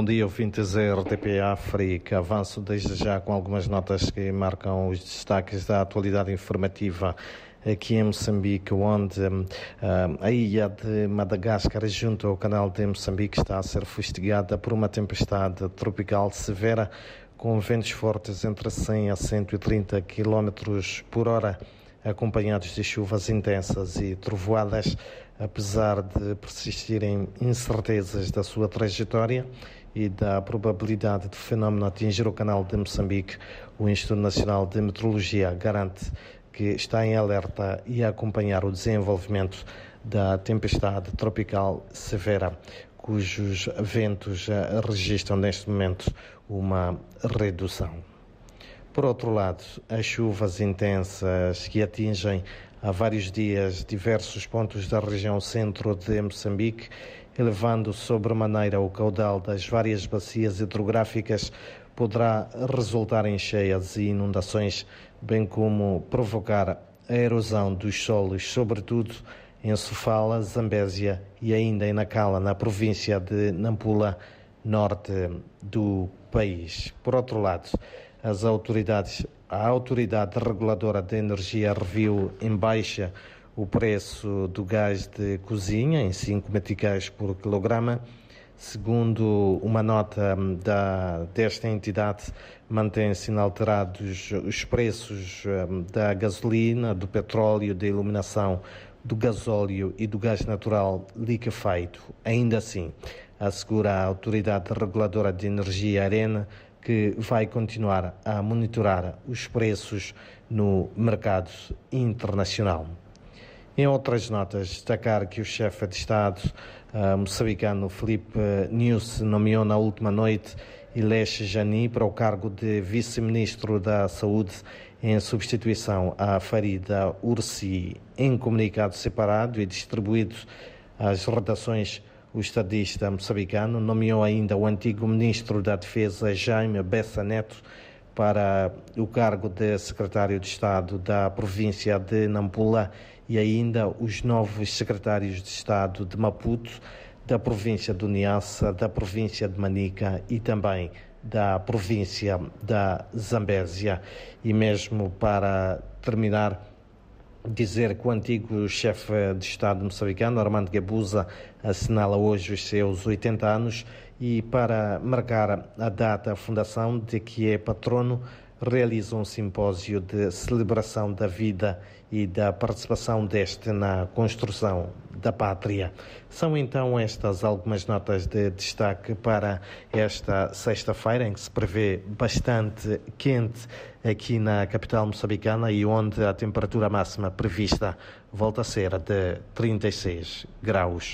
Bom dia, ouvintes da RTP África. Avanço desde já com algumas notas que marcam os destaques da atualidade informativa aqui em Moçambique, onde uh, a ilha de Madagascar, junto ao canal de Moçambique, está a ser fustigada por uma tempestade tropical severa com ventos fortes entre 100 a 130 km por hora, acompanhados de chuvas intensas e trovoadas, apesar de persistirem incertezas da sua trajetória e da probabilidade do fenómeno atingir o canal de Moçambique, o Instituto Nacional de Meteorologia garante que está em alerta e a acompanhar o desenvolvimento da tempestade tropical severa, cujos ventos registram neste momento uma redução. Por outro lado, as chuvas intensas que atingem há vários dias diversos pontos da região centro de Moçambique elevando sobremaneira o caudal das várias bacias hidrográficas, poderá resultar em cheias e inundações, bem como provocar a erosão dos solos, sobretudo em Sofala, Zambésia e ainda em Nacala, na província de Nampula, norte do país. Por outro lado, as autoridades, a Autoridade Reguladora de Energia reviu em baixa o preço do gás de cozinha em 5 meticais por quilograma. Segundo uma nota da, desta entidade, mantém-se inalterados os preços hum, da gasolina, do petróleo, da iluminação, do gasóleo e do gás natural liquefeito. Ainda assim, assegura a Autoridade Reguladora de Energia Arena que vai continuar a monitorar os preços no mercado internacional. Em outras notas, destacar que o chefe de Estado uh, moçambicano Felipe News nomeou na última noite Ilesh Jani para o cargo de vice-ministro da Saúde em substituição a Farida Ursi. Em comunicado separado e distribuído às redações, o estadista moçambicano nomeou ainda o antigo ministro da Defesa Jaime Bessa Neto para o cargo de secretário de Estado da província de Nampula e ainda os novos secretários de Estado de Maputo, da província de Niassa, da província de Manica e também da província da Zambésia. E mesmo para terminar, dizer que o antigo chefe de Estado moçambicano, Armando Gabuza, assinala hoje os seus 80 anos e para marcar a data, a fundação de que é patrono, realiza um simpósio de celebração da vida e da participação deste na construção da pátria. São então estas algumas notas de destaque para esta sexta-feira, em que se prevê bastante quente aqui na capital moçambicana e onde a temperatura máxima prevista volta a ser de 36 graus.